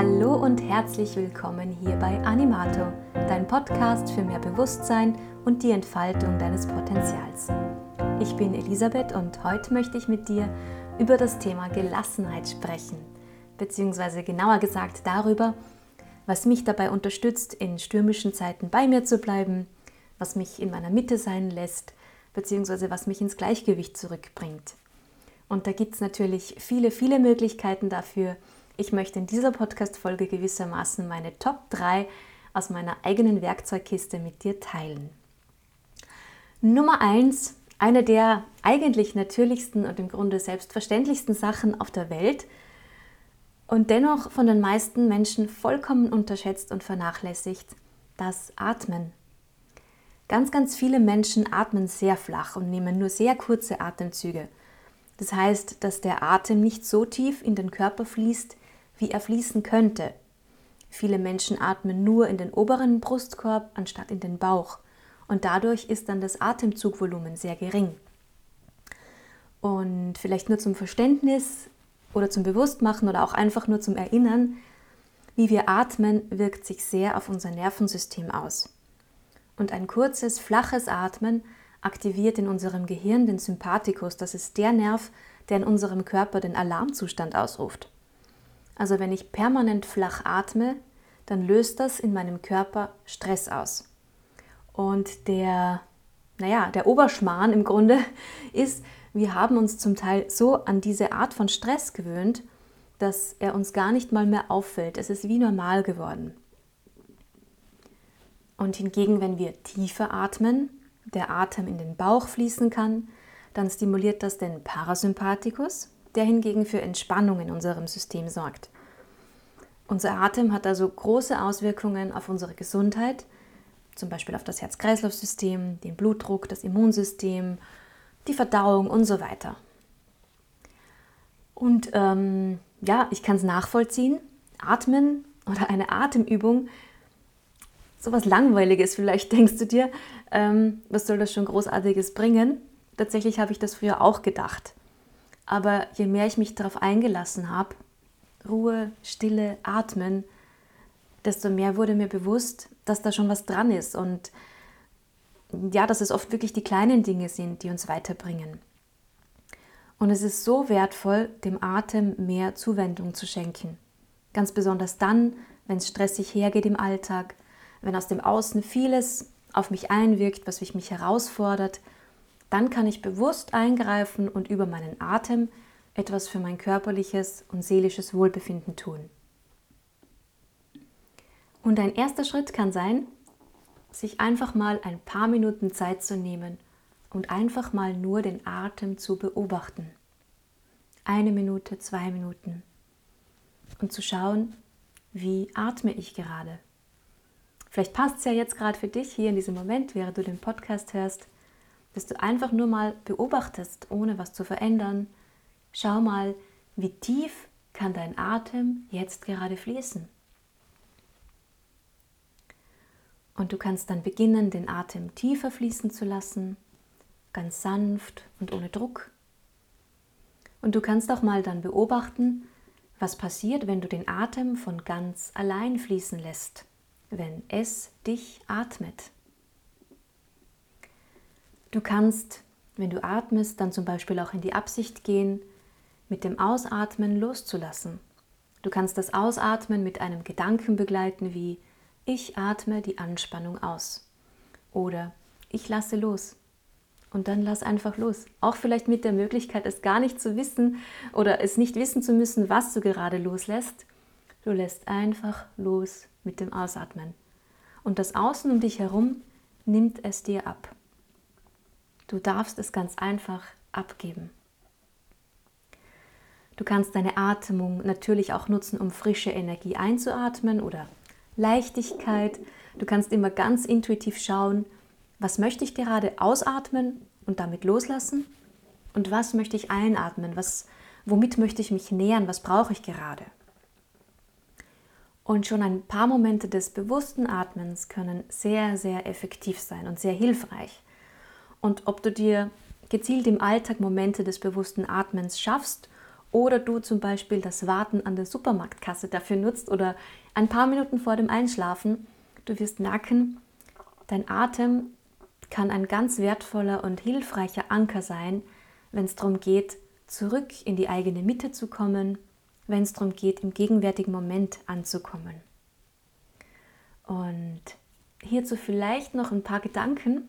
Hallo und herzlich willkommen hier bei Animato, dein Podcast für mehr Bewusstsein und die Entfaltung deines Potenzials. Ich bin Elisabeth und heute möchte ich mit dir über das Thema Gelassenheit sprechen, beziehungsweise genauer gesagt darüber, was mich dabei unterstützt, in stürmischen Zeiten bei mir zu bleiben, was mich in meiner Mitte sein lässt, beziehungsweise was mich ins Gleichgewicht zurückbringt. Und da gibt es natürlich viele, viele Möglichkeiten dafür, ich möchte in dieser Podcast-Folge gewissermaßen meine Top 3 aus meiner eigenen Werkzeugkiste mit dir teilen. Nummer 1, eine der eigentlich natürlichsten und im Grunde selbstverständlichsten Sachen auf der Welt und dennoch von den meisten Menschen vollkommen unterschätzt und vernachlässigt, das Atmen. Ganz, ganz viele Menschen atmen sehr flach und nehmen nur sehr kurze Atemzüge. Das heißt, dass der Atem nicht so tief in den Körper fließt, wie er fließen könnte. Viele Menschen atmen nur in den oberen Brustkorb anstatt in den Bauch und dadurch ist dann das Atemzugvolumen sehr gering. Und vielleicht nur zum Verständnis oder zum Bewusstmachen oder auch einfach nur zum Erinnern, wie wir atmen, wirkt sich sehr auf unser Nervensystem aus. Und ein kurzes, flaches Atmen aktiviert in unserem Gehirn den Sympathikus, das ist der Nerv, der in unserem Körper den Alarmzustand ausruft. Also wenn ich permanent flach atme, dann löst das in meinem Körper Stress aus. Und der, naja, der Oberschmarrn im Grunde ist, wir haben uns zum Teil so an diese Art von Stress gewöhnt, dass er uns gar nicht mal mehr auffällt. Es ist wie normal geworden. Und hingegen, wenn wir tiefer atmen, der Atem in den Bauch fließen kann, dann stimuliert das den Parasympathikus, der hingegen für Entspannung in unserem System sorgt. Unser Atem hat also große Auswirkungen auf unsere Gesundheit, zum Beispiel auf das Herz-Kreislauf-System, den Blutdruck, das Immunsystem, die Verdauung und so weiter. Und ähm, ja, ich kann es nachvollziehen. Atmen oder eine Atemübung, sowas Langweiliges vielleicht, denkst du dir, ähm, was soll das schon Großartiges bringen? Tatsächlich habe ich das früher auch gedacht. Aber je mehr ich mich darauf eingelassen habe, Ruhe, Stille, Atmen, desto mehr wurde mir bewusst, dass da schon was dran ist und ja, dass es oft wirklich die kleinen Dinge sind, die uns weiterbringen. Und es ist so wertvoll, dem Atem mehr Zuwendung zu schenken. Ganz besonders dann, wenn es stressig hergeht im Alltag, wenn aus dem Außen vieles auf mich einwirkt, was mich herausfordert, dann kann ich bewusst eingreifen und über meinen Atem etwas für mein körperliches und seelisches Wohlbefinden tun. Und ein erster Schritt kann sein, sich einfach mal ein paar Minuten Zeit zu nehmen und einfach mal nur den Atem zu beobachten. Eine Minute, zwei Minuten. Und zu schauen, wie atme ich gerade. Vielleicht passt es ja jetzt gerade für dich hier in diesem Moment, während du den Podcast hörst, dass du einfach nur mal beobachtest, ohne was zu verändern. Schau mal, wie tief kann dein Atem jetzt gerade fließen. Und du kannst dann beginnen, den Atem tiefer fließen zu lassen, ganz sanft und ohne Druck. Und du kannst auch mal dann beobachten, was passiert, wenn du den Atem von ganz allein fließen lässt wenn es dich atmet. Du kannst, wenn du atmest, dann zum Beispiel auch in die Absicht gehen, mit dem Ausatmen loszulassen. Du kannst das Ausatmen mit einem Gedanken begleiten wie ich atme die Anspannung aus oder ich lasse los. Und dann lass einfach los. Auch vielleicht mit der Möglichkeit, es gar nicht zu wissen oder es nicht wissen zu müssen, was du gerade loslässt. Du lässt einfach los mit dem Ausatmen. Und das Außen um dich herum nimmt es dir ab. Du darfst es ganz einfach abgeben. Du kannst deine Atmung natürlich auch nutzen, um frische Energie einzuatmen oder Leichtigkeit. Du kannst immer ganz intuitiv schauen, was möchte ich gerade ausatmen und damit loslassen und was möchte ich einatmen, was, womit möchte ich mich nähern, was brauche ich gerade. Und schon ein paar Momente des bewussten Atmens können sehr, sehr effektiv sein und sehr hilfreich. Und ob du dir gezielt im Alltag Momente des bewussten Atmens schaffst oder du zum Beispiel das Warten an der Supermarktkasse dafür nutzt oder ein paar Minuten vor dem Einschlafen, du wirst merken, dein Atem kann ein ganz wertvoller und hilfreicher Anker sein, wenn es darum geht, zurück in die eigene Mitte zu kommen, wenn es darum geht, im gegenwärtigen Moment anzukommen. Und hierzu vielleicht noch ein paar Gedanken.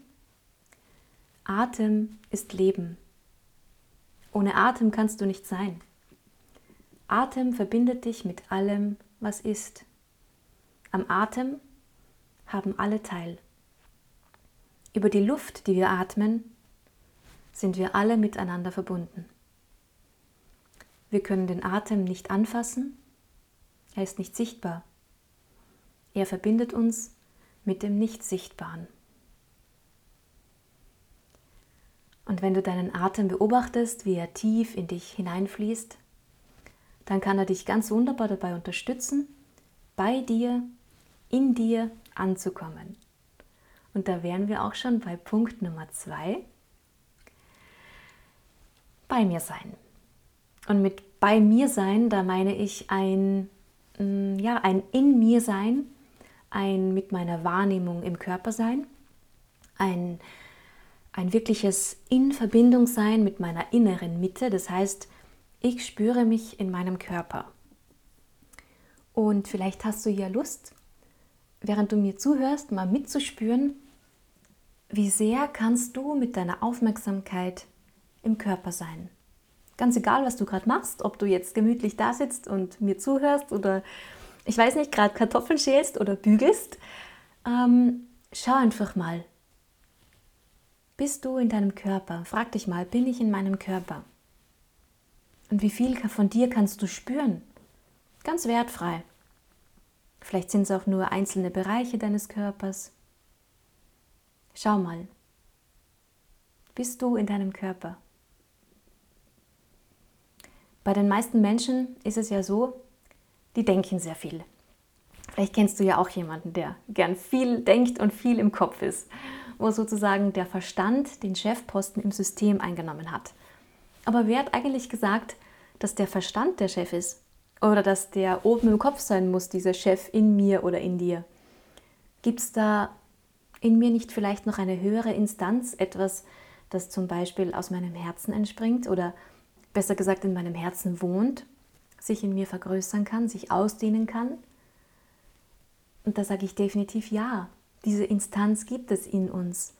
Atem ist Leben. Ohne Atem kannst du nicht sein. Atem verbindet dich mit allem, was ist. Am Atem haben alle teil. Über die Luft, die wir atmen, sind wir alle miteinander verbunden. Wir können den Atem nicht anfassen, er ist nicht sichtbar. Er verbindet uns mit dem Nicht-Sichtbaren. Und wenn du deinen Atem beobachtest, wie er tief in dich hineinfließt, dann kann er dich ganz wunderbar dabei unterstützen, bei dir, in dir anzukommen. Und da wären wir auch schon bei Punkt Nummer zwei. Bei mir sein. Und mit bei mir sein, da meine ich ein, mm, ja, ein in mir sein, ein mit meiner Wahrnehmung im Körper sein, ein, ein wirkliches in Verbindung sein mit meiner inneren Mitte. Das heißt, ich spüre mich in meinem Körper. Und vielleicht hast du ja Lust, während du mir zuhörst, mal mitzuspüren, wie sehr kannst du mit deiner Aufmerksamkeit im Körper sein. Ganz egal, was du gerade machst, ob du jetzt gemütlich da sitzt und mir zuhörst oder ich weiß nicht, gerade Kartoffeln schälst oder bügelst, ähm, schau einfach mal. Bist du in deinem Körper? Frag dich mal, bin ich in meinem Körper? Und wie viel von dir kannst du spüren? Ganz wertfrei. Vielleicht sind es auch nur einzelne Bereiche deines Körpers. Schau mal. Bist du in deinem Körper? Bei den meisten Menschen ist es ja so, die denken sehr viel. Vielleicht kennst du ja auch jemanden, der gern viel denkt und viel im Kopf ist, wo sozusagen der Verstand den Chefposten im System eingenommen hat. Aber wer hat eigentlich gesagt, dass der Verstand der Chef ist? Oder dass der oben im Kopf sein muss, dieser Chef in mir oder in dir? Gibt es da in mir nicht vielleicht noch eine höhere Instanz, etwas, das zum Beispiel aus meinem Herzen entspringt oder besser gesagt in meinem Herzen wohnt, sich in mir vergrößern kann, sich ausdehnen kann? Und da sage ich definitiv ja. Diese Instanz gibt es in uns.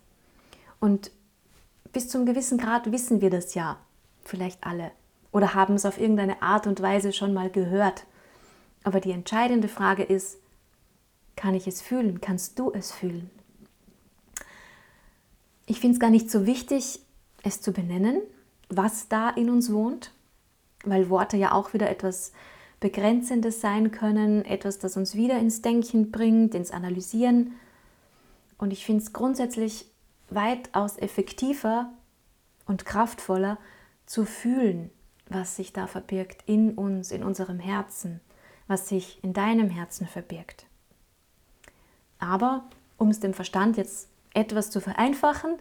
Und bis zum gewissen Grad wissen wir das ja, vielleicht alle, oder haben es auf irgendeine Art und Weise schon mal gehört. Aber die entscheidende Frage ist, kann ich es fühlen? Kannst du es fühlen? Ich finde es gar nicht so wichtig, es zu benennen, was da in uns wohnt, weil Worte ja auch wieder etwas Begrenzendes sein können, etwas, das uns wieder ins Denken bringt, ins Analysieren. Und ich finde es grundsätzlich weitaus effektiver und kraftvoller zu fühlen, was sich da verbirgt in uns, in unserem Herzen, was sich in deinem Herzen verbirgt. Aber um es dem Verstand jetzt etwas zu vereinfachen,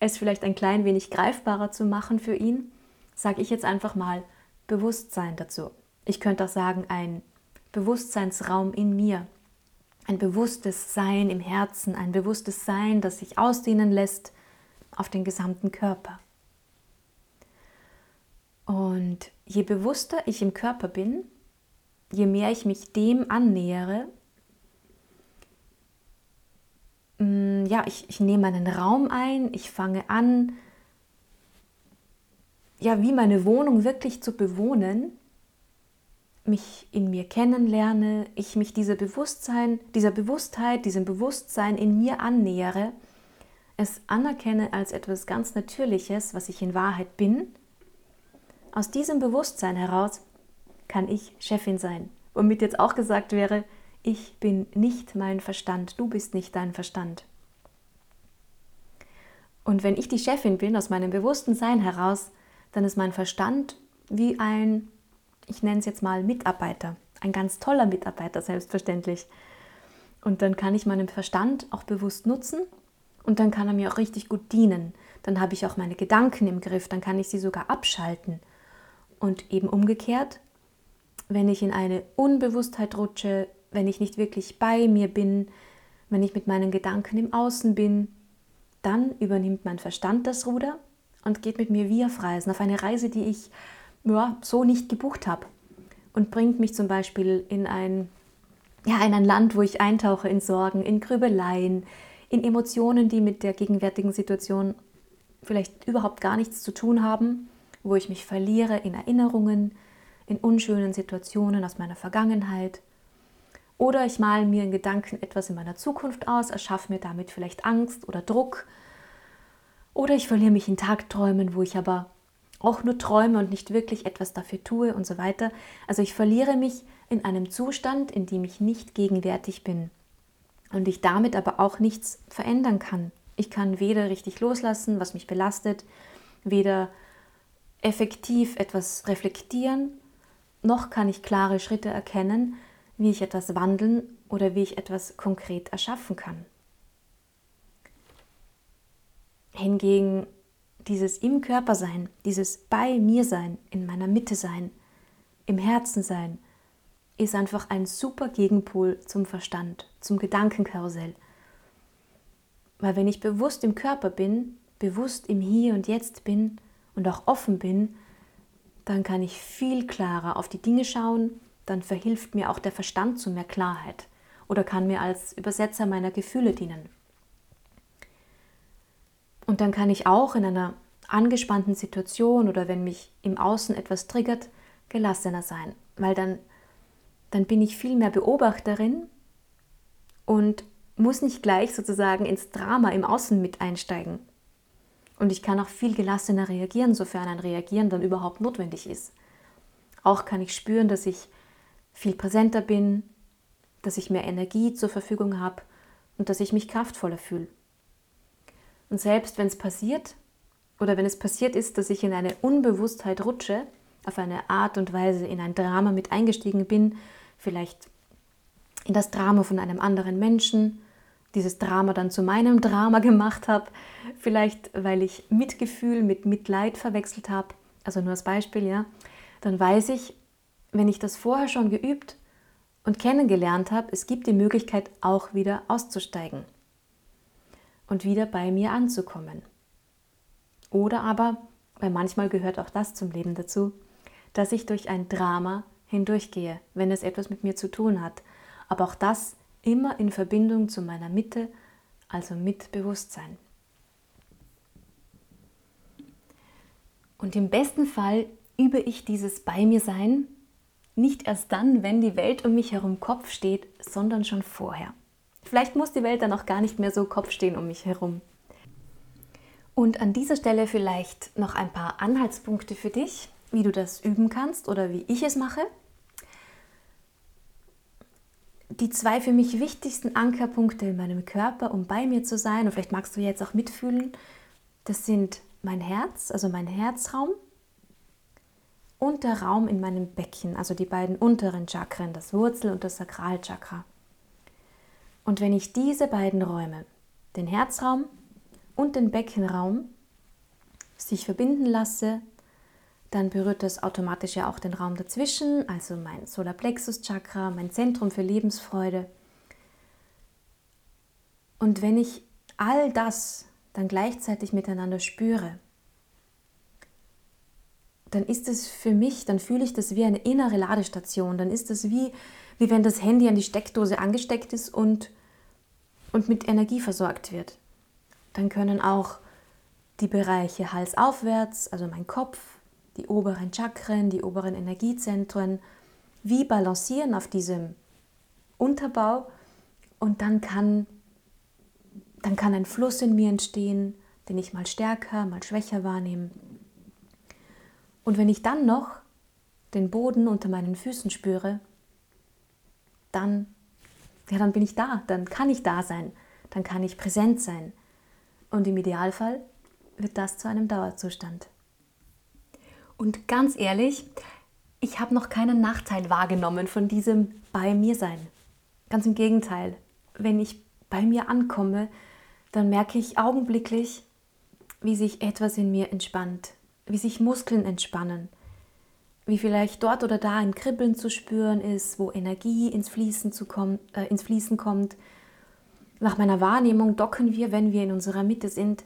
es vielleicht ein klein wenig greifbarer zu machen für ihn, sage ich jetzt einfach mal Bewusstsein dazu. Ich könnte auch sagen, ein Bewusstseinsraum in mir, ein bewusstes Sein im Herzen, ein bewusstes Sein, das sich ausdehnen lässt auf den gesamten Körper. Und je bewusster ich im Körper bin, je mehr ich mich dem annähere, mm, ja, ich, ich nehme einen Raum ein, ich fange an, ja, wie meine Wohnung wirklich zu bewohnen, mich in mir kennenlerne, ich mich dieser Bewusstsein, dieser Bewusstheit, diesem Bewusstsein in mir annähere, es anerkenne als etwas ganz Natürliches, was ich in Wahrheit bin aus diesem Bewusstsein heraus kann ich Chefin sein. Womit jetzt auch gesagt wäre, ich bin nicht mein Verstand, du bist nicht dein Verstand. Und wenn ich die Chefin bin, aus meinem bewussten Sein heraus, dann ist mein Verstand wie ein, ich nenne es jetzt mal Mitarbeiter, ein ganz toller Mitarbeiter selbstverständlich. Und dann kann ich meinen Verstand auch bewusst nutzen und dann kann er mir auch richtig gut dienen. Dann habe ich auch meine Gedanken im Griff, dann kann ich sie sogar abschalten Und eben umgekehrt, wenn ich in eine Unbewusstheit rutsche, wenn ich nicht wirklich bei mir bin, wenn ich mit meinen Gedanken im Außen bin, dann übernimmt mein Verstand das Ruder und geht mit mir wie auf Reisen, auf eine Reise, die ich ja, so nicht gebucht habe und bringt mich zum Beispiel in ein, ja, in ein Land, wo ich eintauche in Sorgen, in Grübeleien, in Emotionen, die mit der gegenwärtigen Situation vielleicht überhaupt gar nichts zu tun haben, wo ich mich verliere in Erinnerungen, in unschönen Situationen aus meiner Vergangenheit. Oder ich male mir in Gedanken etwas in meiner Zukunft aus, erschaffe mir damit vielleicht Angst oder Druck. Oder ich verliere mich in Tagträumen, wo ich aber auch nur träume und nicht wirklich etwas dafür tue und so weiter. Also ich verliere mich in einem Zustand, in dem ich nicht gegenwärtig bin und ich damit aber auch nichts verändern kann. Ich kann weder richtig loslassen, was mich belastet, weder effektiv etwas reflektieren, noch kann ich klare Schritte erkennen, wie ich etwas wandeln oder wie ich etwas konkret erschaffen kann. Hingegen dieses im Körper sein, dieses bei mir sein, in meiner Mitte sein, im Herzen sein, ist einfach ein super Gegenpol zum Verstand, zum Gedankenkarussell. Weil wenn ich bewusst im Körper bin, bewusst im Hier und Jetzt bin und auch offen bin, dann kann ich viel klarer auf die Dinge schauen, dann verhilft mir auch der Verstand zu mehr Klarheit oder kann mir als Übersetzer meiner Gefühle dienen. Und dann kann ich auch in einer angespannten Situation oder wenn mich im Außen etwas triggert, gelassener sein, weil dann, dann bin ich viel mehr Beobachterin und muss nicht gleich sozusagen ins Drama im Außen mit einsteigen. Und ich kann auch viel gelassener reagieren, sofern ein Reagieren dann überhaupt notwendig ist. Auch kann ich spüren, dass ich viel präsenter bin, dass ich mehr Energie zur Verfügung habe und dass ich mich kraftvoller fühle. Und selbst wenn es passiert oder wenn es passiert ist, dass ich in eine Unbewusstheit rutsche, auf eine Art und Weise in ein Drama mit eingestiegen bin, vielleicht in das Drama von einem anderen Menschen, dieses Drama dann zu meinem Drama gemacht habe, vielleicht weil ich Mitgefühl mit Mitleid verwechselt habe, also nur als Beispiel, ja, dann weiß ich, wenn ich das vorher schon geübt und kennengelernt habe, es gibt die Möglichkeit auch wieder auszusteigen und wieder bei mir anzukommen. Oder aber, weil manchmal gehört auch das zum Leben dazu, dass ich durch ein Drama hindurchgehe, wenn es etwas mit mir zu tun hat. Aber auch das immer in Verbindung zu meiner Mitte, also mit Bewusstsein. Und im besten Fall übe ich dieses Bei mir Sein nicht erst dann, wenn die Welt um mich herum Kopf steht, sondern schon vorher. Vielleicht muss die Welt dann auch gar nicht mehr so Kopf stehen um mich herum. Und an dieser Stelle vielleicht noch ein paar Anhaltspunkte für dich, wie du das üben kannst oder wie ich es mache. Die zwei für mich wichtigsten Ankerpunkte in meinem Körper, um bei mir zu sein, und vielleicht magst du jetzt auch mitfühlen, das sind mein Herz, also mein Herzraum und der Raum in meinem Becken, also die beiden unteren Chakren, das Wurzel- und das Sakralchakra. Und wenn ich diese beiden Räume, den Herzraum und den Beckenraum sich verbinden lasse, dann berührt das automatisch ja auch den Raum dazwischen, also mein Solarplexus Chakra, mein Zentrum für Lebensfreude. Und wenn ich all das dann gleichzeitig miteinander spüre, dann ist es für mich, dann fühle ich das wie eine innere Ladestation. Dann ist es wie, wie wenn das Handy an die Steckdose angesteckt ist und, und mit Energie versorgt wird dann können auch die Bereiche Hals aufwärts, also mein Kopf, die oberen Chakren, die oberen Energiezentren, wie balancieren auf diesem Unterbau und dann kann, dann kann ein Fluss in mir entstehen, den ich mal stärker, mal schwächer wahrnehme. Und wenn ich dann noch den Boden unter meinen Füßen spüre, dann, ja, dann bin ich da, dann kann ich da sein, dann kann ich präsent sein, und im Idealfall wird das zu einem Dauerzustand. Und ganz ehrlich, ich habe noch keinen Nachteil wahrgenommen von diesem bei mir sein. Ganz im Gegenteil, wenn ich bei mir ankomme, dann merke ich augenblicklich, wie sich etwas in mir entspannt, wie sich Muskeln entspannen, wie vielleicht dort oder da ein Kribbeln zu spüren ist, wo Energie ins Fließen, zu kommen, äh, ins Fließen kommt. Nach meiner Wahrnehmung docken wir, wenn wir in unserer Mitte sind,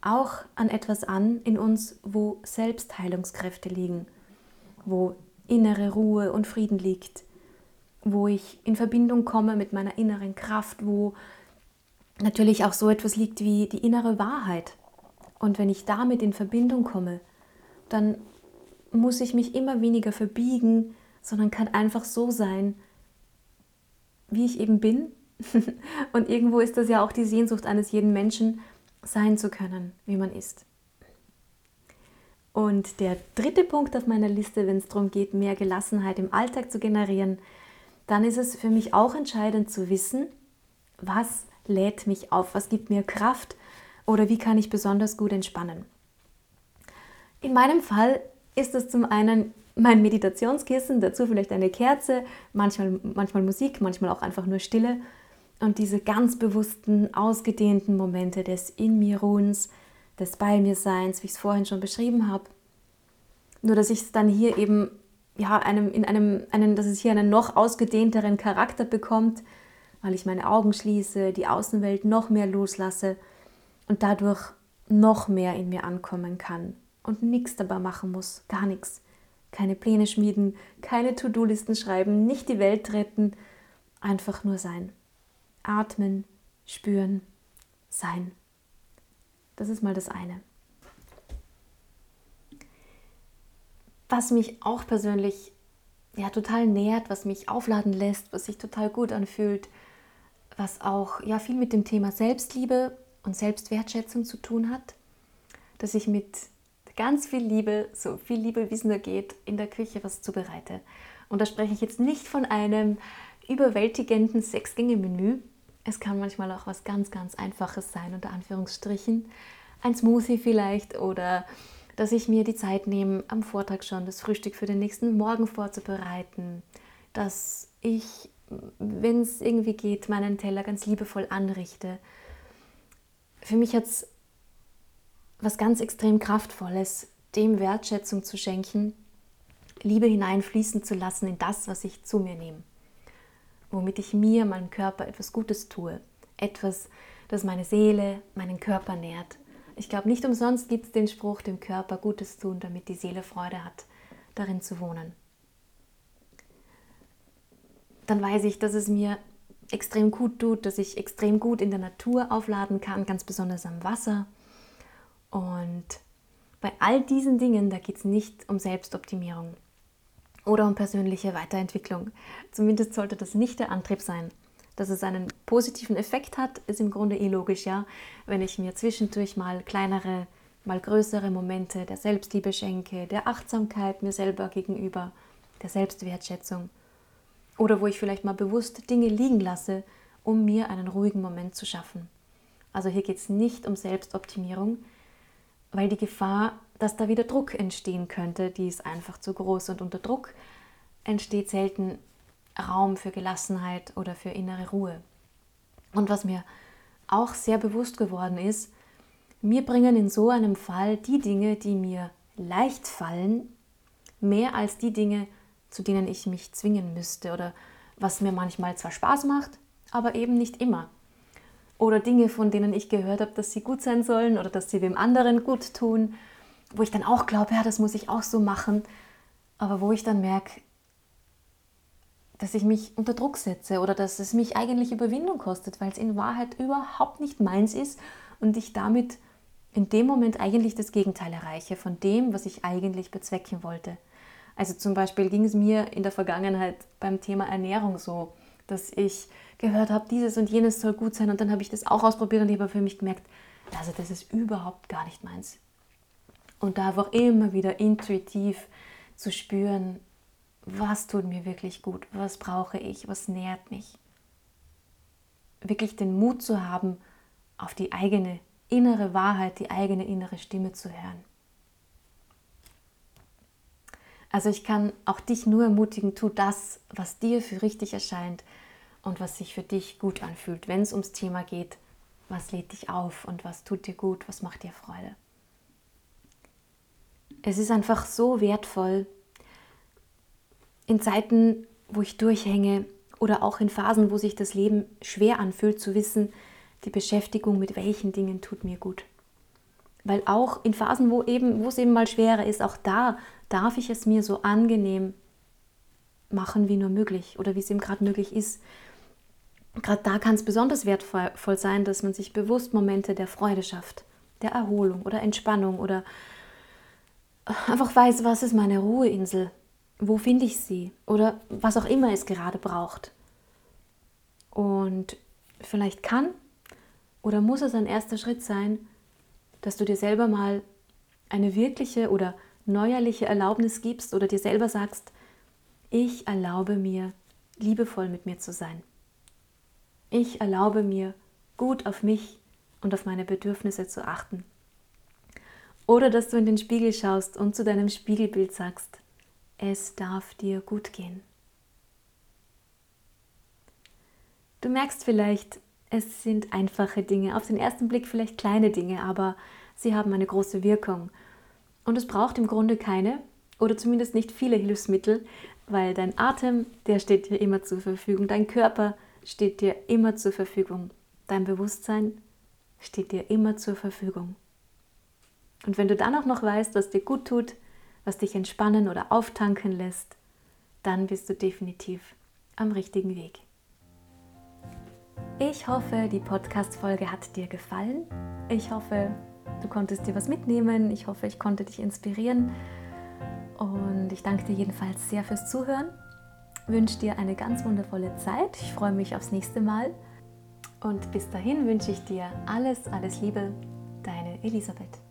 auch an etwas an in uns, wo Selbstheilungskräfte liegen, wo innere Ruhe und Frieden liegt, wo ich in Verbindung komme mit meiner inneren Kraft, wo natürlich auch so etwas liegt wie die innere Wahrheit. Und wenn ich damit in Verbindung komme, dann muss ich mich immer weniger verbiegen, sondern kann einfach so sein, wie ich eben bin. Und irgendwo ist das ja auch die Sehnsucht eines jeden Menschen, sein zu können, wie man ist. Und der dritte Punkt auf meiner Liste, wenn es darum geht, mehr Gelassenheit im Alltag zu generieren, dann ist es für mich auch entscheidend zu wissen, was lädt mich auf, was gibt mir Kraft oder wie kann ich besonders gut entspannen. In meinem Fall ist es zum einen mein Meditationskissen, dazu vielleicht eine Kerze, manchmal, manchmal Musik, manchmal auch einfach nur Stille und diese ganz bewussten, ausgedehnten Momente des In mir Ruhens, des Bei mir Seins, wie ich es vorhin schon beschrieben habe. Nur dass ich es dann hier eben ja, einem, in einem, einen, dass es hier einen noch ausgedehnteren Charakter bekommt, weil ich meine Augen schließe, die Außenwelt noch mehr loslasse und dadurch noch mehr in mir ankommen kann und nichts dabei machen muss, gar nichts. Keine Pläne schmieden, keine To-Do-Listen schreiben, nicht die Welt retten, einfach nur sein. Atmen, spüren, sein. Das ist mal das eine. Was mich auch persönlich ja total nährt, was mich aufladen lässt, was sich total gut anfühlt, was auch ja viel mit dem Thema Selbstliebe und Selbstwertschätzung zu tun hat, dass ich mit ganz viel Liebe, so viel Liebe, wie es nur geht, in der Küche was zubereite. Und da spreche ich jetzt nicht von einem überwältigenden Sechs-Gänge-Menü. Es kann manchmal auch was ganz, ganz Einfaches sein, unter Anführungsstrichen. Ein Smoothie vielleicht oder dass ich mir die Zeit nehme, am Vortag schon das Frühstück für den nächsten Morgen vorzubereiten. Dass ich, wenn es irgendwie geht, meinen Teller ganz liebevoll anrichte. Für mich hat es was ganz extrem Kraftvolles, dem Wertschätzung zu schenken, Liebe hineinfließen zu lassen in das, was ich zu mir nehme. Womit ich mir, meinem Körper etwas Gutes tue. Etwas, das meine Seele, meinen Körper nährt. Ich glaube, nicht umsonst gibt es den Spruch, dem Körper Gutes tun, damit die Seele Freude hat, darin zu wohnen. Dann weiß ich, dass es mir extrem gut tut, dass ich extrem gut in der Natur aufladen kann, ganz besonders am Wasser und bei all diesen Dingen, da geht es nicht um Selbstoptimierung oder um persönliche Weiterentwicklung. Zumindest sollte das nicht der Antrieb sein. Dass es einen positiven Effekt hat, ist im Grunde eh logisch, ja. Wenn ich mir zwischendurch mal kleinere, mal größere Momente der Selbstliebe schenke, der Achtsamkeit mir selber gegenüber, der Selbstwertschätzung. Oder wo ich vielleicht mal bewusst Dinge liegen lasse, um mir einen ruhigen Moment zu schaffen. Also hier geht es nicht um Selbstoptimierung, weil die Gefahr, dass da wieder Druck entstehen könnte, die ist einfach zu groß. Und unter Druck entsteht selten Raum für Gelassenheit oder für innere Ruhe. Und was mir auch sehr bewusst geworden ist, mir bringen in so einem Fall die Dinge, die mir leicht fallen, mehr als die Dinge, zu denen ich mich zwingen müsste oder was mir manchmal zwar Spaß macht, aber eben nicht immer oder Dinge, von denen ich gehört habe, dass sie gut sein sollen oder dass sie dem anderen gut tun, wo ich dann auch glaube, ja, das muss ich auch so machen, aber wo ich dann merke, dass ich mich unter Druck setze oder dass es mich eigentlich Überwindung kostet, weil es in Wahrheit überhaupt nicht meins ist und ich damit in dem Moment eigentlich das Gegenteil erreiche von dem, was ich eigentlich bezwecken wollte. Also zum Beispiel ging es mir in der Vergangenheit beim Thema Ernährung so, dass ich gehört habe, dieses und jenes soll gut sein und dann habe ich das auch ausprobiert und ich habe für mich gemerkt, also das ist überhaupt gar nicht meins. Und da einfach immer wieder intuitiv zu spüren, was tut mir wirklich gut, was brauche ich, was nährt mich. Wirklich den Mut zu haben, auf die eigene innere Wahrheit, die eigene innere Stimme zu hören. Also ich kann auch dich nur ermutigen, tu das, was dir für richtig erscheint, und was sich für dich gut anfühlt, wenn es ums Thema geht, was lädt dich auf und was tut dir gut, was macht dir Freude. Es ist einfach so wertvoll, in Zeiten, wo ich durchhänge oder auch in Phasen, wo sich das Leben schwer anfühlt, zu wissen, die Beschäftigung mit welchen Dingen tut mir gut. Weil auch in Phasen, wo, eben, wo es eben mal schwerer ist, auch da darf ich es mir so angenehm machen wie nur möglich oder wie es eben gerade möglich ist. Gerade da kann es besonders wertvoll sein, dass man sich bewusst Momente der Freude schafft, der Erholung oder Entspannung oder einfach weiß, was ist meine Ruheinsel, wo finde ich sie oder was auch immer es gerade braucht. Und vielleicht kann oder muss es ein erster Schritt sein, dass du dir selber mal eine wirkliche oder neuerliche Erlaubnis gibst oder dir selber sagst, ich erlaube mir, liebevoll mit mir zu sein. Ich erlaube mir, gut auf mich und auf meine Bedürfnisse zu achten. Oder dass du in den Spiegel schaust und zu deinem Spiegelbild sagst, es darf dir gut gehen. Du merkst vielleicht, es sind einfache Dinge, auf den ersten Blick vielleicht kleine Dinge, aber sie haben eine große Wirkung. Und es braucht im Grunde keine oder zumindest nicht viele Hilfsmittel, weil dein Atem, der steht dir immer zur Verfügung, dein Körper steht dir immer zur Verfügung, dein Bewusstsein steht dir immer zur Verfügung. Und wenn du dann auch noch weißt, was dir gut tut, was dich entspannen oder auftanken lässt, dann bist du definitiv am richtigen Weg. Ich hoffe, die Podcast-Folge hat dir gefallen. Ich hoffe, du konntest dir was mitnehmen. Ich hoffe, ich konnte dich inspirieren. Und ich danke dir jedenfalls sehr fürs Zuhören. Wünsche dir eine ganz wundervolle Zeit. Ich freue mich aufs nächste Mal. Und bis dahin wünsche ich dir alles, alles Liebe. Deine Elisabeth.